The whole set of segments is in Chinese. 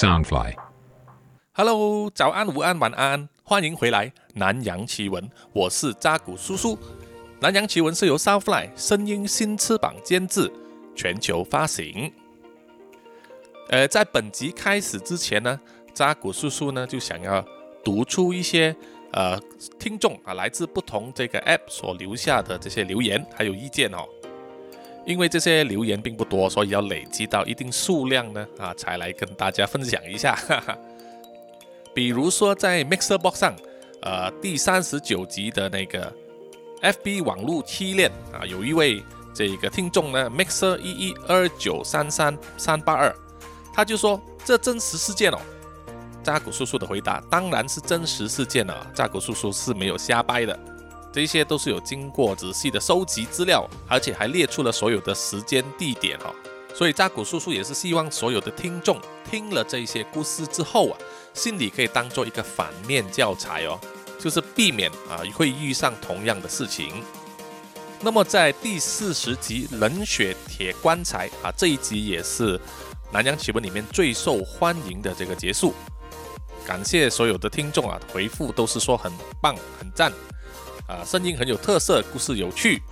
Soundfly。Hello，早安、午安、晚安，欢迎回来《南洋奇闻》，我是扎古叔叔。《南洋奇闻》是由 Soundfly 声音新翅膀监制，全球发行。呃，在本集开始之前呢，扎古叔叔呢就想要读出一些呃听众啊来自不同这个 App 所留下的这些留言还有意见哦。因为这些留言并不多，所以要累积到一定数量呢啊，才来跟大家分享一下。哈哈。比如说在 Mixer Box 上，呃，第三十九集的那个 FB 网络七恋啊，有一位这个听众呢，Mixer 一一二九三三三八二，他就说这真实事件哦。扎古叔叔的回答当然是真实事件了，扎古叔叔是没有瞎掰的，这些都是有经过仔细的收集资料，而且还列出了所有的时间地点哦。所以扎古叔叔也是希望所有的听众听了这些故事之后啊，心里可以当做一个反面教材哦，就是避免啊会遇上同样的事情。那么在第四十集《冷血铁棺材》啊这一集也是《南洋奇闻》里面最受欢迎的这个结束。感谢所有的听众啊，回复都是说很棒、很赞，啊，声音很有特色，故事有趣。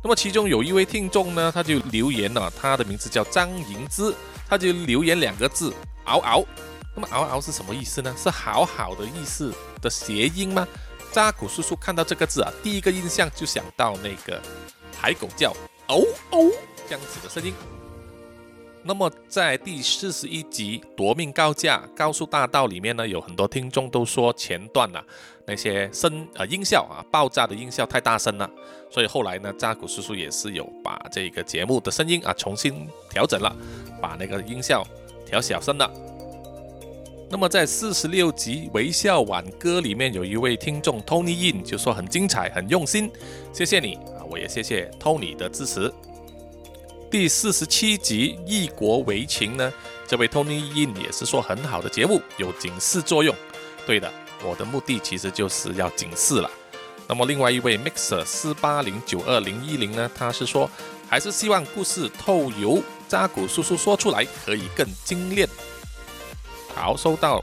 那么其中有一位听众呢，他就留言了，他的名字叫张银之，他就留言两个字“嗷嗷”。那么“嗷嗷”是什么意思呢？是好好的意思的谐音吗？扎古叔叔看到这个字啊，第一个印象就想到那个海狗叫“哦哦”这样子的声音。那么在第四十一集《夺命高价高速大道》里面呢，有很多听众都说前段啊那些声呃音效啊爆炸的音效太大声了，所以后来呢，扎古叔叔也是有把这个节目的声音啊重新调整了，把那个音效调小声了。那么在四十六集《微笑挽歌》里面，有一位听众 Tony In 就说很精彩，很用心，谢谢你啊，我也谢谢 Tony 的支持。第四十七集《异国为情》呢，这位 Tony In 也是说很好的节目，有警示作用。对的，我的目的其实就是要警示了。那么另外一位 Mixer 四八零九二零一零呢，他是说还是希望故事透由扎古叔叔说出来可以更精炼。好，收到。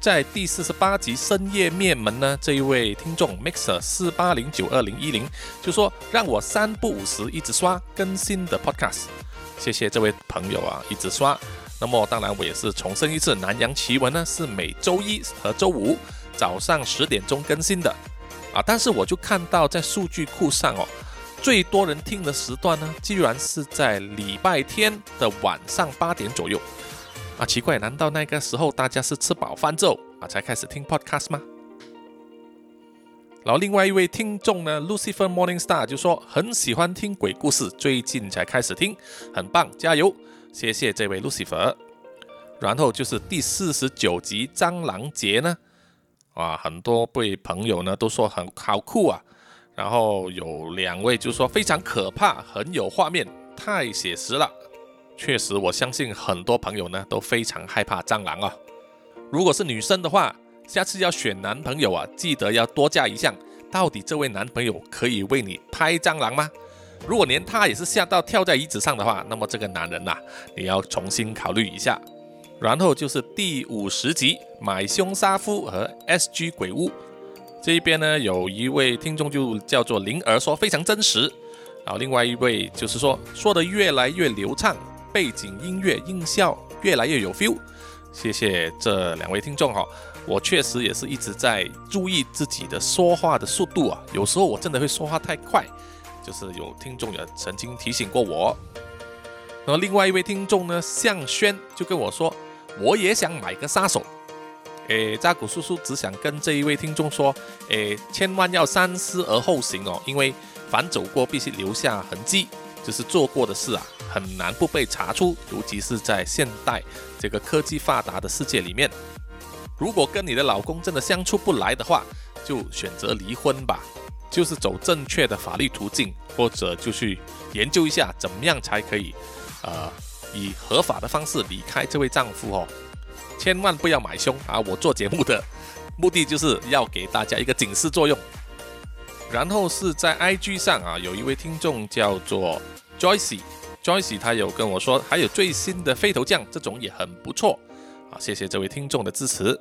在第四十八集深夜灭门呢，这一位听众 Mixer 四八零九二零一零就说让我三不五时一直刷更新的 Podcast，谢谢这位朋友啊，一直刷。那么当然我也是重申一次，南洋奇闻呢是每周一和周五早上十点钟更新的啊，但是我就看到在数据库上哦，最多人听的时段呢，居然是在礼拜天的晚上八点左右。啊，奇怪，难道那个时候大家是吃饱饭之后啊才开始听 podcast 吗？然后另外一位听众呢，Lucifer Morning Star 就说很喜欢听鬼故事，最近才开始听，很棒，加油！谢谢这位 Lucifer。然后就是第四十九集蟑螂节呢，啊，很多位朋友呢都说很好酷啊，然后有两位就说非常可怕，很有画面，太写实了。确实，我相信很多朋友呢都非常害怕蟑螂哦。如果是女生的话，下次要选男朋友啊，记得要多加一项，到底这位男朋友可以为你拍蟑螂吗？如果连他也是吓到跳在椅子上的话，那么这个男人呐，你要重新考虑一下。然后就是第五十集买凶杀夫和 SG 鬼屋这一边呢，有一位听众就叫做灵儿说非常真实，然后另外一位就是说说的越来越流畅。背景音乐音效越来越有 feel，谢谢这两位听众哈，我确实也是一直在注意自己的说话的速度啊，有时候我真的会说话太快，就是有听众也曾经提醒过我。然后另外一位听众呢，向轩就跟我说，我也想买个杀手。诶，扎古叔叔只想跟这一位听众说，诶，千万要三思而后行哦，因为凡走过必须留下痕迹，就是做过的事啊。很难不被查出，尤其是在现代这个科技发达的世界里面。如果跟你的老公真的相处不来的话，就选择离婚吧，就是走正确的法律途径，或者就去研究一下怎么样才可以，呃，以合法的方式离开这位丈夫哦。千万不要买凶啊！我做节目的目的就是要给大家一个警示作用。然后是在 IG 上啊，有一位听众叫做 Joyce。Joyce 他有跟我说，还有最新的飞头酱，这种也很不错。啊，谢谢这位听众的支持。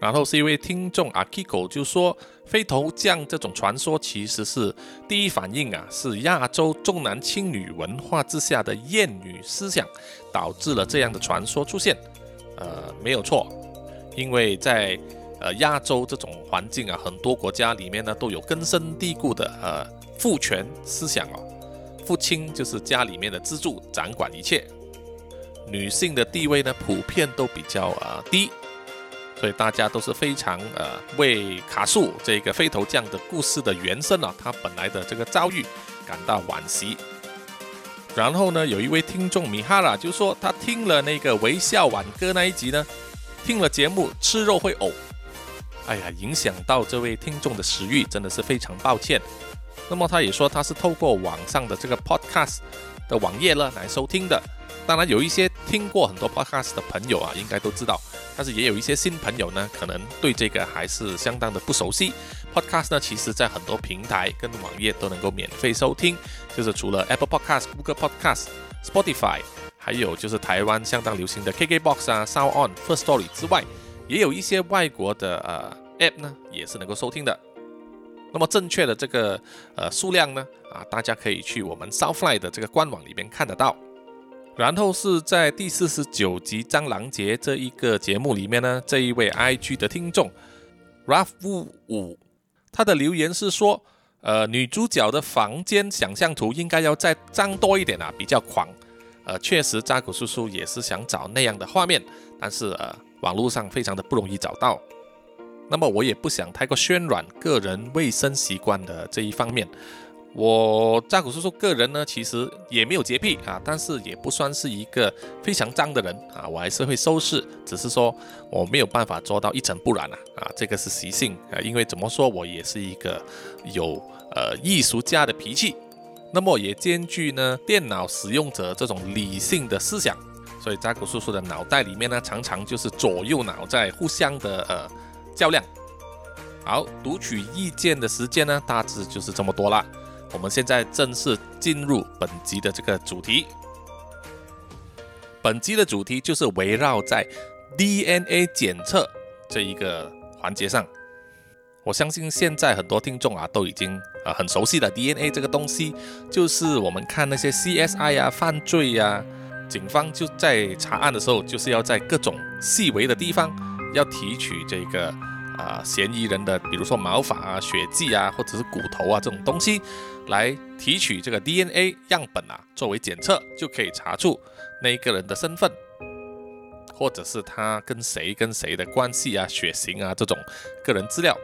然后是一位听众阿 Kiko 就说，飞头降这种传说其实是第一反应啊，是亚洲重男轻女文化之下的厌女思想导致了这样的传说出现。呃，没有错，因为在呃亚洲这种环境啊，很多国家里面呢都有根深蒂固的呃父权思想哦，父亲就是家里面的支柱，掌管一切，女性的地位呢普遍都比较呃低。所以大家都是非常呃为卡素这个飞头匠的故事的原生啊，他本来的这个遭遇感到惋惜。然后呢，有一位听众米哈拉就说他听了那个微笑挽歌那一集呢，听了节目吃肉会呕，哎呀，影响到这位听众的食欲，真的是非常抱歉。那么他也说他是透过网上的这个 podcast 的网页呢来收听的。当然，有一些听过很多 podcast 的朋友啊，应该都知道。但是也有一些新朋友呢，可能对这个还是相当的不熟悉。podcast 呢，其实在很多平台跟网页都能够免费收听，就是除了 Apple Podcast、Google Podcast、Spotify，还有就是台湾相当流行的 KKBox 啊、Sound On、First Story 之外，也有一些外国的呃 app 呢，也是能够收听的。那么正确的这个呃数量呢，啊，大家可以去我们 Southfly 的这个官网里面看得到。然后是在第四十九集《蟑螂节》这一个节目里面呢，这一位 IG 的听众 Ralph 五，他的留言是说，呃，女主角的房间想象图应该要再脏多一点啊，比较狂。呃，确实扎古叔叔也是想找那样的画面，但是呃，网络上非常的不容易找到。那么我也不想太过渲染个人卫生习惯的这一方面。我扎古叔叔个人呢，其实也没有洁癖啊，但是也不算是一个非常脏的人啊，我还是会收拾，只是说我没有办法做到一尘不染啊，啊，这个是习性啊，因为怎么说我也是一个有呃艺术家的脾气，那么也兼具呢电脑使用者这种理性的思想，所以扎古叔叔的脑袋里面呢，常常就是左右脑在互相的呃较量。好，读取意见的时间呢，大致就是这么多了。我们现在正式进入本集的这个主题。本集的主题就是围绕在 DNA 检测这一个环节上。我相信现在很多听众啊都已经啊很熟悉的 DNA 这个东西，就是我们看那些 CSI 啊犯罪呀，警方就在查案的时候，就是要在各种细微的地方要提取这个。啊，嫌疑人的，比如说毛发啊、血迹啊，或者是骨头啊这种东西，来提取这个 DNA 样本啊，作为检测，就可以查出那一个人的身份，或者是他跟谁跟谁的关系啊、血型啊这种个人资料，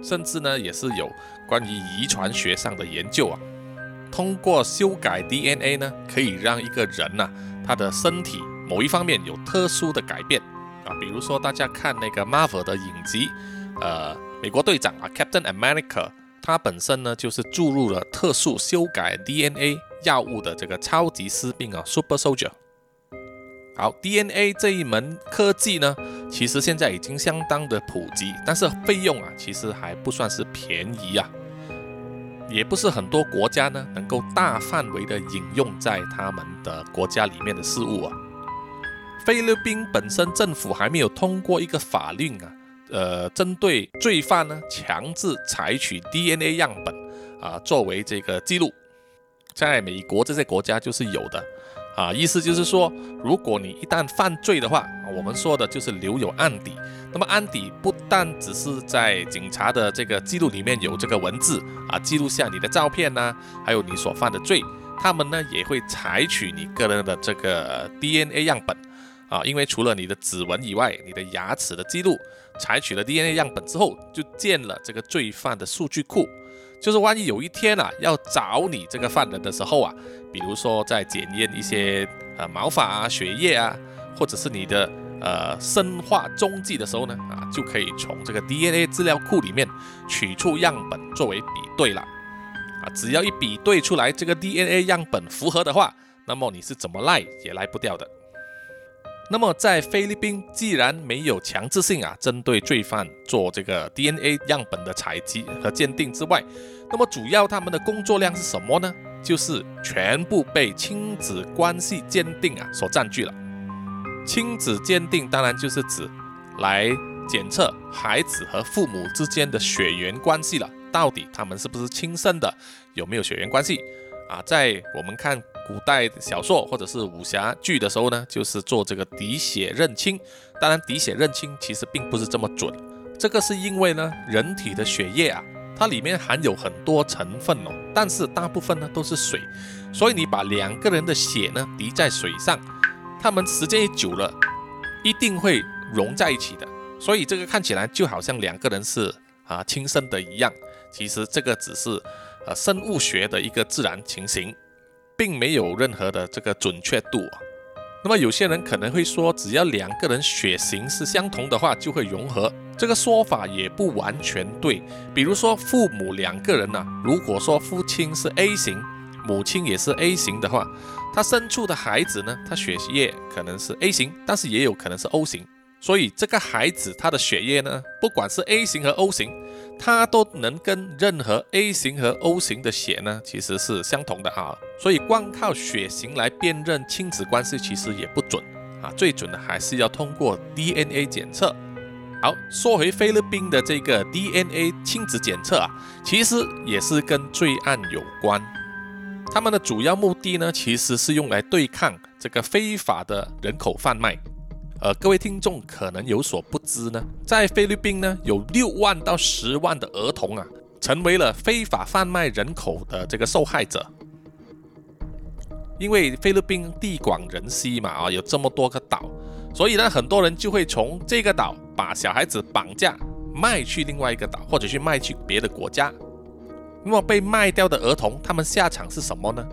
甚至呢也是有关于遗传学上的研究啊。通过修改 DNA 呢，可以让一个人呐，他的身体某一方面有特殊的改变。啊，比如说大家看那个 Marvel 的影集，呃，美国队长啊，Captain America，他本身呢就是注入了特殊修改 DNA 药物的这个超级士兵啊，Super Soldier。好，DNA 这一门科技呢，其实现在已经相当的普及，但是费用啊，其实还不算是便宜啊，也不是很多国家呢能够大范围的引用在他们的国家里面的事物啊。菲律宾本身政府还没有通过一个法令啊，呃，针对罪犯呢强制采取 DNA 样本啊，作为这个记录，在美国这些国家就是有的啊，意思就是说，如果你一旦犯罪的话，我们说的就是留有案底，那么案底不但只是在警察的这个记录里面有这个文字啊，记录下你的照片呐，还有你所犯的罪，他们呢也会采取你个人的这个 DNA 样本。啊，因为除了你的指纹以外，你的牙齿的记录，采取了 DNA 样本之后，就建了这个罪犯的数据库。就是万一有一天啊，要找你这个犯人的时候啊，比如说在检验一些呃毛发啊、血液啊，或者是你的呃生化踪迹的时候呢，啊，就可以从这个 DNA 资料库里面取出样本作为比对了。啊，只要一比对出来这个 DNA 样本符合的话，那么你是怎么赖也赖不掉的。那么在菲律宾，既然没有强制性啊，针对罪犯做这个 DNA 样本的采集和鉴定之外，那么主要他们的工作量是什么呢？就是全部被亲子关系鉴定啊所占据了。亲子鉴定当然就是指来检测孩子和父母之间的血缘关系了，到底他们是不是亲生的，有没有血缘关系啊？在我们看古代小说或者是武侠剧的时候呢，就是做这个滴血认亲。当然，滴血认亲其实并不是这么准，这个是因为呢，人体的血液啊，它里面含有很多成分哦，但是大部分呢都是水，所以你把两个人的血呢滴在水上，他们时间一久了，一定会融在一起的。所以这个看起来就好像两个人是啊亲生的一样，其实这个只是呃生物学的一个自然情形，并没有任何的这个准确度啊。那么有些人可能会说，只要两个人血型是相同的话，就会融合。这个说法也不完全对。比如说父母两个人呢，如果说父亲是 A 型，母亲也是 A 型的话，他生出的孩子呢，他血液可能是 A 型，但是也有可能是 O 型。所以这个孩子他的血液呢，不管是 A 型和 O 型，他都能跟任何 A 型和 O 型的血呢，其实是相同的啊。所以光靠血型来辨认亲子关系其实也不准啊，最准的还是要通过 DNA 检测。好，说回菲律宾的这个 DNA 亲子检测啊，其实也是跟罪案有关。他们的主要目的呢，其实是用来对抗这个非法的人口贩卖。呃，各位听众可能有所不知呢，在菲律宾呢，有六万到十万的儿童啊，成为了非法贩卖人口的这个受害者。因为菲律宾地广人稀嘛，啊，有这么多个岛，所以呢，很多人就会从这个岛把小孩子绑架卖去另外一个岛，或者去卖去别的国家。那么被卖掉的儿童，他们下场是什么呢？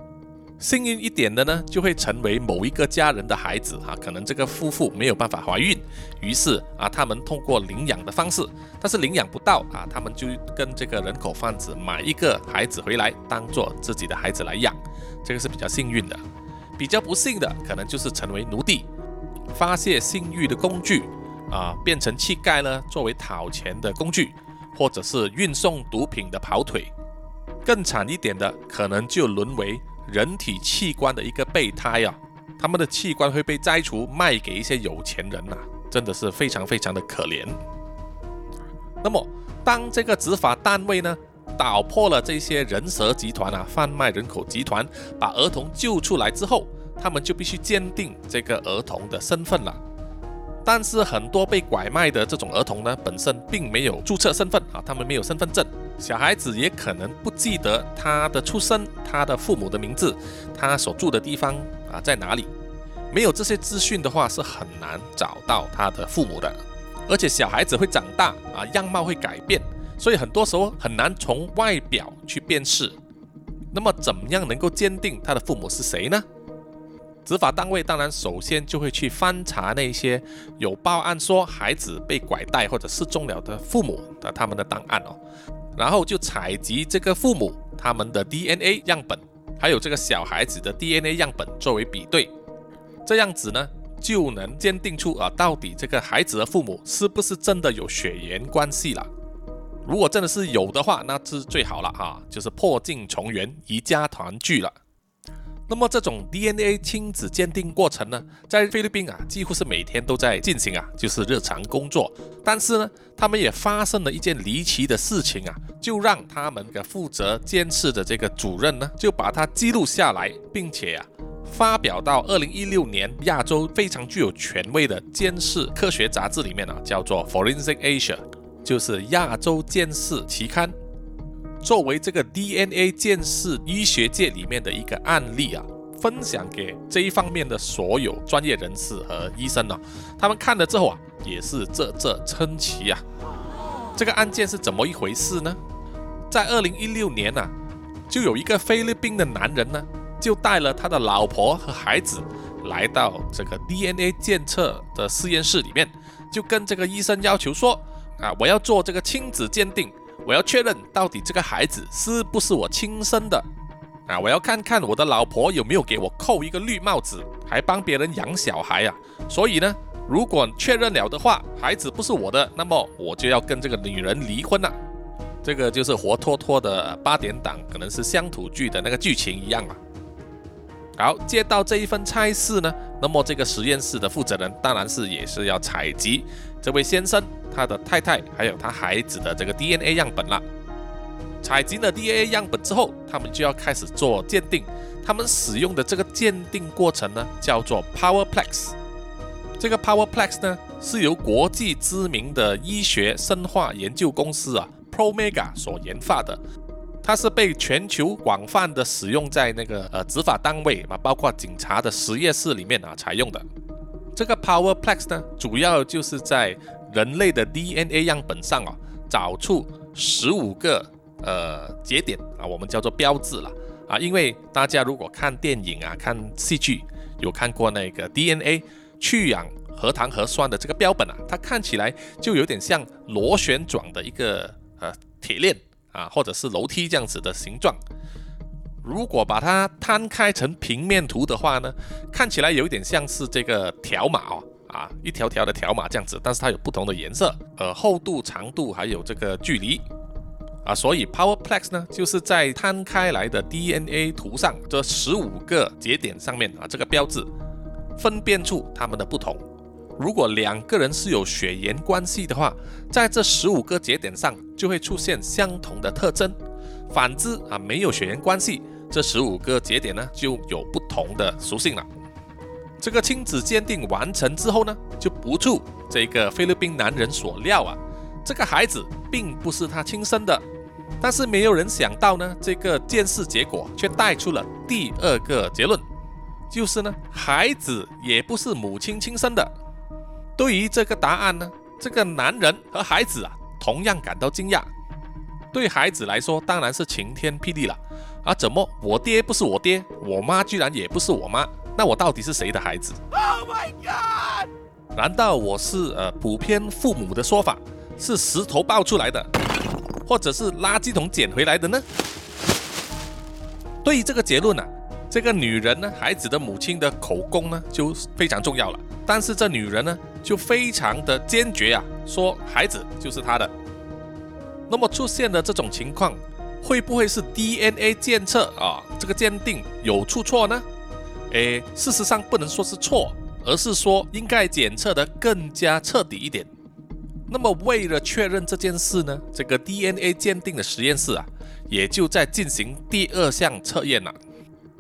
幸运一点的呢，就会成为某一个家人的孩子啊，可能这个夫妇没有办法怀孕，于是啊，他们通过领养的方式，但是领养不到啊，他们就跟这个人口贩子买一个孩子回来，当做自己的孩子来养，这个是比较幸运的。比较不幸的，可能就是成为奴隶，发泄性欲的工具啊，变成乞丐呢，作为讨钱的工具，或者是运送毒品的跑腿，更惨一点的，可能就沦为。人体器官的一个备胎啊，他们的器官会被摘除卖给一些有钱人呐，真的是非常非常的可怜。那么，当这个执法单位呢，打破了这些人蛇集团啊，贩卖人口集团，把儿童救出来之后，他们就必须鉴定这个儿童的身份了。但是很多被拐卖的这种儿童呢，本身并没有注册身份啊，他们没有身份证。小孩子也可能不记得他的出生、他的父母的名字、他所住的地方啊在哪里。没有这些资讯的话，是很难找到他的父母的。而且小孩子会长大啊，样貌会改变，所以很多时候很难从外表去辨识。那么，怎么样能够鉴定他的父母是谁呢？执法单位当然首先就会去翻查那些有报案说孩子被拐带或者失踪了的父母的他们的档案哦。然后就采集这个父母他们的 DNA 样本，还有这个小孩子的 DNA 样本作为比对，这样子呢就能鉴定出啊到底这个孩子的父母是不是真的有血缘关系了。如果真的是有的话，那是最好了哈，就是破镜重圆，一家团聚了。那么这种 DNA 亲子鉴定过程呢，在菲律宾啊，几乎是每天都在进行啊，就是日常工作。但是呢，他们也发生了一件离奇的事情啊，就让他们的负责监视的这个主任呢，就把它记录下来，并且啊，发表到二零一六年亚洲非常具有权威的监视科学杂志里面啊，叫做 Forensic Asia，就是亚洲监视期刊。作为这个 DNA 鉴识医学界里面的一个案例啊，分享给这一方面的所有专业人士和医生呢，他们看了之后啊，也是啧啧称奇啊。这个案件是怎么一回事呢？在二零一六年呢，就有一个菲律宾的男人呢，就带了他的老婆和孩子来到这个 DNA 检测的实验室里面，就跟这个医生要求说啊，我要做这个亲子鉴定。我要确认到底这个孩子是不是我亲生的啊！我要看看我的老婆有没有给我扣一个绿帽子，还帮别人养小孩啊！所以呢，如果确认了的话，孩子不是我的，那么我就要跟这个女人离婚了。这个就是活脱脱的八点档，可能是乡土剧的那个剧情一样啊。好，接到这一份差事呢，那么这个实验室的负责人当然是也是要采集这位先生、他的太太还有他孩子的这个 DNA 样本了。采集了 DNA 样本之后，他们就要开始做鉴定。他们使用的这个鉴定过程呢，叫做 PowerPlex。这个 PowerPlex 呢，是由国际知名的医学生化研究公司啊 Promega 所研发的。它是被全球广泛的使用在那个呃执法单位啊，包括警察的实验室里面啊采用的。这个 PowerPlex 呢，主要就是在人类的 DNA 样本上啊，找出十五个呃节点啊，我们叫做标志了啊。因为大家如果看电影啊、看戏剧，有看过那个 DNA 去氧核糖核酸的这个标本啊，它看起来就有点像螺旋状的一个呃铁链。啊，或者是楼梯这样子的形状，如果把它摊开成平面图的话呢，看起来有一点像是这个条码哦，啊，一条条的条码这样子，但是它有不同的颜色，呃，厚度、长度还有这个距离，啊，所以 PowerPlex 呢，就是在摊开来的 DNA 图上这十五个节点上面啊，这个标志，分辨出它们的不同。如果两个人是有血缘关系的话，在这十五个节点上就会出现相同的特征。反之啊，没有血缘关系，这十五个节点呢就有不同的属性了。这个亲子鉴定完成之后呢，就不出这个菲律宾男人所料啊，这个孩子并不是他亲生的。但是没有人想到呢，这个鉴识结果却带出了第二个结论，就是呢，孩子也不是母亲亲生的。对于这个答案呢，这个男人和孩子啊，同样感到惊讶。对孩子来说，当然是晴天霹雳了。啊，怎么我爹不是我爹，我妈居然也不是我妈？那我到底是谁的孩子？Oh my god！难道我是呃普遍父母的说法是石头爆出来的，或者是垃圾桶捡回来的呢？对于这个结论呢，这个女人呢，孩子的母亲的口供呢，就非常重要了。但是这女人呢？就非常的坚决啊，说孩子就是她的。那么出现的这种情况，会不会是 DNA 检测啊这个鉴定有出错呢？诶，事实上不能说是错，而是说应该检测的更加彻底一点。那么为了确认这件事呢，这个 DNA 鉴定的实验室啊，也就在进行第二项测验了。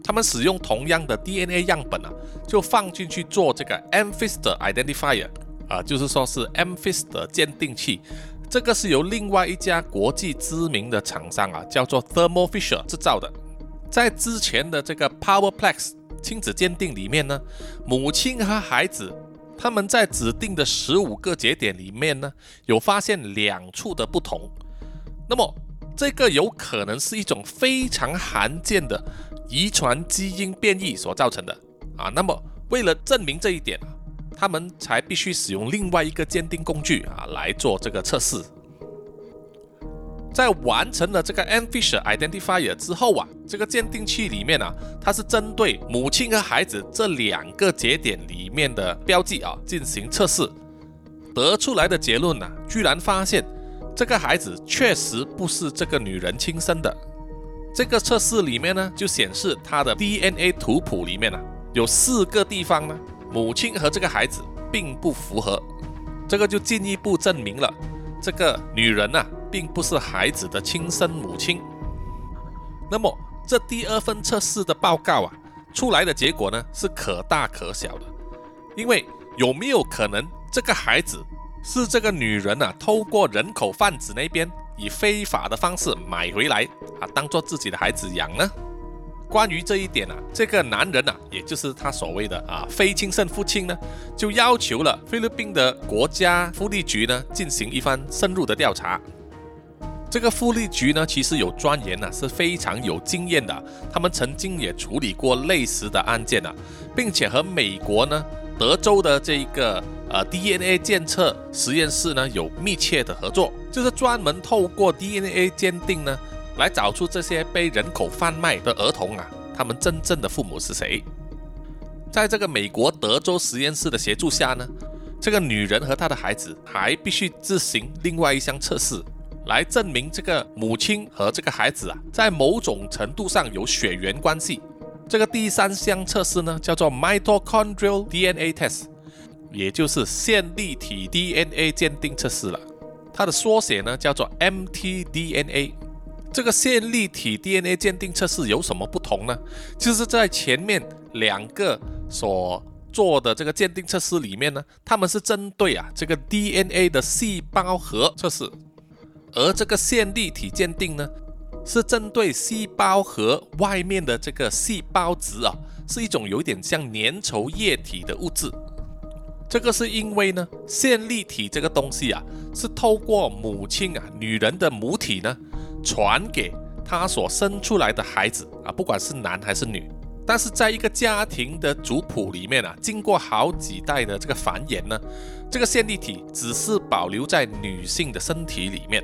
他们使用同样的 DNA 样本啊，就放进去做这个 m f i s t Identifier 啊，就是说是 m f i s t 鉴定器。这个是由另外一家国际知名的厂商啊，叫做 Thermo Fisher 制造的。在之前的这个 PowerPlex 亲子鉴定里面呢，母亲和孩子他们在指定的十五个节点里面呢，有发现两处的不同。那么这个有可能是一种非常罕见的。遗传基因变异所造成的啊，那么为了证明这一点，他们才必须使用另外一个鉴定工具啊来做这个测试。在完成了这个 n Fisher Identifier 之后啊，这个鉴定器里面啊，它是针对母亲和孩子这两个节点里面的标记啊进行测试，得出来的结论呢，居然发现这个孩子确实不是这个女人亲生的。这个测试里面呢，就显示他的 DNA 图谱里面呢，有四个地方呢，母亲和这个孩子并不符合，这个就进一步证明了这个女人呐，并不是孩子的亲生母亲。那么这第二份测试的报告啊，出来的结果呢，是可大可小的，因为有没有可能这个孩子是这个女人啊，透过人口贩子那边？以非法的方式买回来啊，当做自己的孩子养呢？关于这一点啊，这个男人啊，也就是他所谓的啊非亲生父亲呢，就要求了菲律宾的国家福利局呢进行一番深入的调查。这个福利局呢，其实有专员呢，是非常有经验的，他们曾经也处理过类似的案件啊，并且和美国呢德州的这一个。呃，DNA 检测实验室呢有密切的合作，就是专门透过 DNA 鉴定呢，来找出这些被人口贩卖的儿童啊，他们真正的父母是谁。在这个美国德州实验室的协助下呢，这个女人和她的孩子还必须自行另外一项测试，来证明这个母亲和这个孩子啊，在某种程度上有血缘关系。这个第三项测试呢，叫做 mitochondrial DNA test，也就是线粒体 DNA 鉴定测试了。它的缩写呢叫做 mtDNA。这个线粒体 DNA 鉴定测试有什么不同呢？就是在前面两个所做的这个鉴定测试里面呢，他们是针对啊这个 DNA 的细胞核测试，而这个线粒体鉴定呢，是针对细胞核外面的这个细胞质啊，是一种有点像粘稠液体的物质。这个是因为呢，线粒体这个东西啊，是透过母亲啊，女人的母体呢，传给他所生出来的孩子啊，不管是男还是女。但是在一个家庭的族谱里面啊，经过好几代的这个繁衍呢，这个线粒体只是保留在女性的身体里面。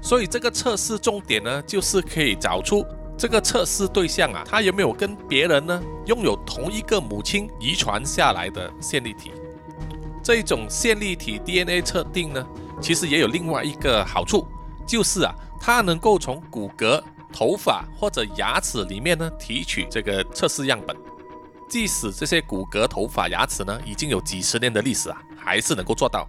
所以这个测试重点呢，就是可以找出这个测试对象啊，他有没有跟别人呢拥有同一个母亲遗传下来的线粒体。这种线粒体 DNA 测定呢，其实也有另外一个好处，就是啊，它能够从骨骼、头发或者牙齿里面呢提取这个测试样本。即使这些骨骼、头发、牙齿呢已经有几十年的历史啊，还是能够做到。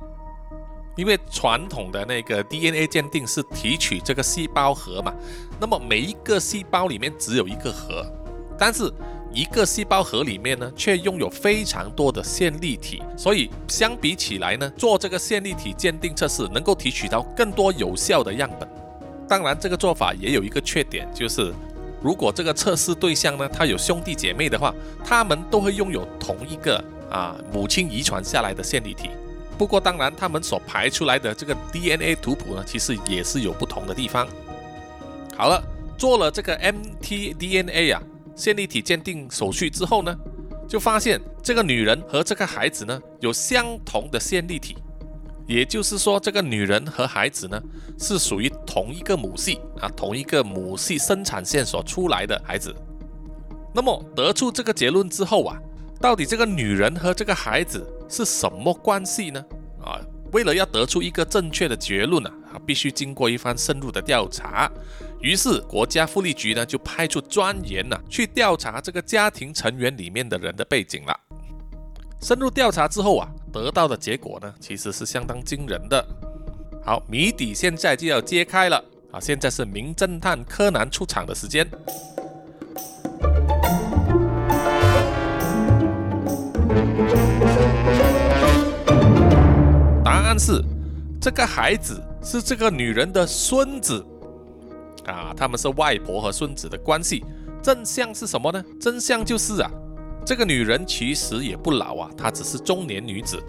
因为传统的那个 DNA 鉴定是提取这个细胞核嘛，那么每一个细胞里面只有一个核，但是。一个细胞核里面呢，却拥有非常多的线粒体，所以相比起来呢，做这个线粒体鉴定测试能够提取到更多有效的样本。当然，这个做法也有一个缺点，就是如果这个测试对象呢，他有兄弟姐妹的话，他们都会拥有同一个啊母亲遗传下来的线粒体。不过，当然他们所排出来的这个 DNA 图谱呢，其实也是有不同的地方。好了，做了这个 mtDNA 啊。线粒体鉴定手续之后呢，就发现这个女人和这个孩子呢有相同的线粒体，也就是说，这个女人和孩子呢是属于同一个母系啊，同一个母系生产线所出来的孩子。那么得出这个结论之后啊，到底这个女人和这个孩子是什么关系呢？啊，为了要得出一个正确的结论呢啊，必须经过一番深入的调查。于是，国家福利局呢就派出专员呢去调查这个家庭成员里面的人的背景了。深入调查之后啊，得到的结果呢其实是相当惊人的。好，谜底现在就要揭开了啊！现在是名侦探柯南出场的时间。答案是，这个孩子是这个女人的孙子。啊，他们是外婆和孙子的关系。真相是什么呢？真相就是啊，这个女人其实也不老啊，她只是中年女子。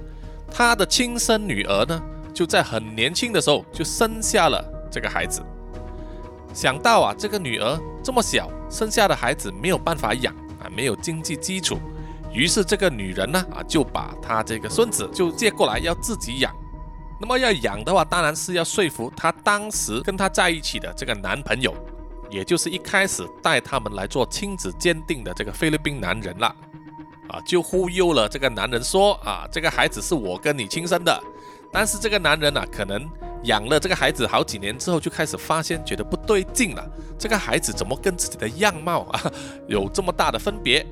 她的亲生女儿呢，就在很年轻的时候就生下了这个孩子。想到啊，这个女儿这么小，生下的孩子没有办法养啊，没有经济基础，于是这个女人呢，啊，就把她这个孙子就接过来要自己养。那么要养的话，当然是要说服她当时跟她在一起的这个男朋友，也就是一开始带他们来做亲子鉴定的这个菲律宾男人了，啊，就忽悠了这个男人说啊，这个孩子是我跟你亲生的。但是这个男人呢，可能养了这个孩子好几年之后，就开始发现觉得不对劲了，这个孩子怎么跟自己的样貌啊 有这么大的分别？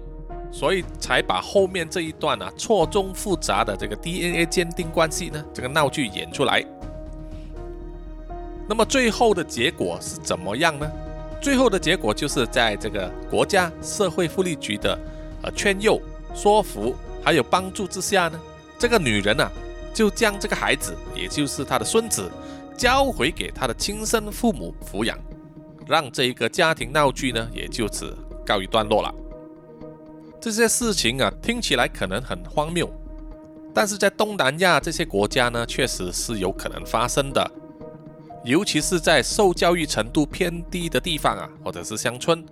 所以才把后面这一段呢错综复杂的这个 DNA 鉴定关系呢这个闹剧演出来。那么最后的结果是怎么样呢？最后的结果就是在这个国家社会福利局的呃劝诱、说服还有帮助之下呢，这个女人呢就将这个孩子，也就是她的孙子，交回给她的亲生父母抚养，让这一个家庭闹剧呢也就此告一段落了。这些事情啊，听起来可能很荒谬，但是在东南亚这些国家呢，确实是有可能发生的。尤其是在受教育程度偏低的地方啊，或者是乡村，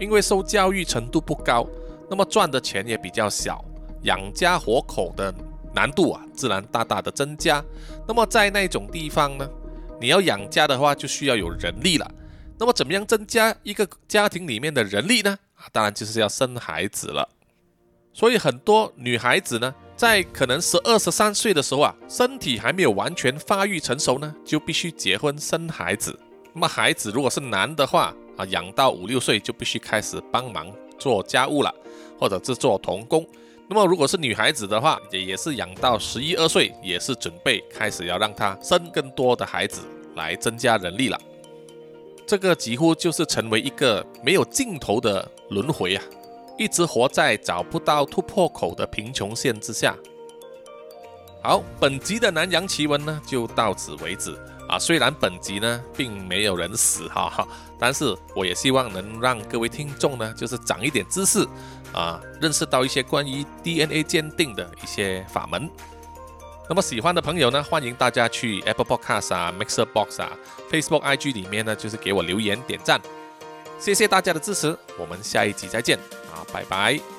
因为受教育程度不高，那么赚的钱也比较小，养家活口的难度啊，自然大大的增加。那么在那种地方呢，你要养家的话，就需要有人力了。那么怎么样增加一个家庭里面的人力呢？啊，当然就是要生孩子了。所以很多女孩子呢，在可能十二十三岁的时候啊，身体还没有完全发育成熟呢，就必须结婚生孩子。那么孩子如果是男的话啊，养到五六岁就必须开始帮忙做家务了，或者是做童工。那么如果是女孩子的话，也也是养到十一二岁，也是准备开始要让她生更多的孩子来增加人力了。这个几乎就是成为一个没有尽头的轮回啊，一直活在找不到突破口的贫穷线之下。好，本集的南洋奇闻呢就到此为止啊。虽然本集呢并没有人死哈哈，但是我也希望能让各位听众呢就是长一点知识。啊，认识到一些关于 DNA 鉴定的一些法门。那么喜欢的朋友呢，欢迎大家去 Apple Podcast 啊、Mixer Box 啊、Facebook、IG 里面呢，就是给我留言点赞。谢谢大家的支持，我们下一集再见，拜拜。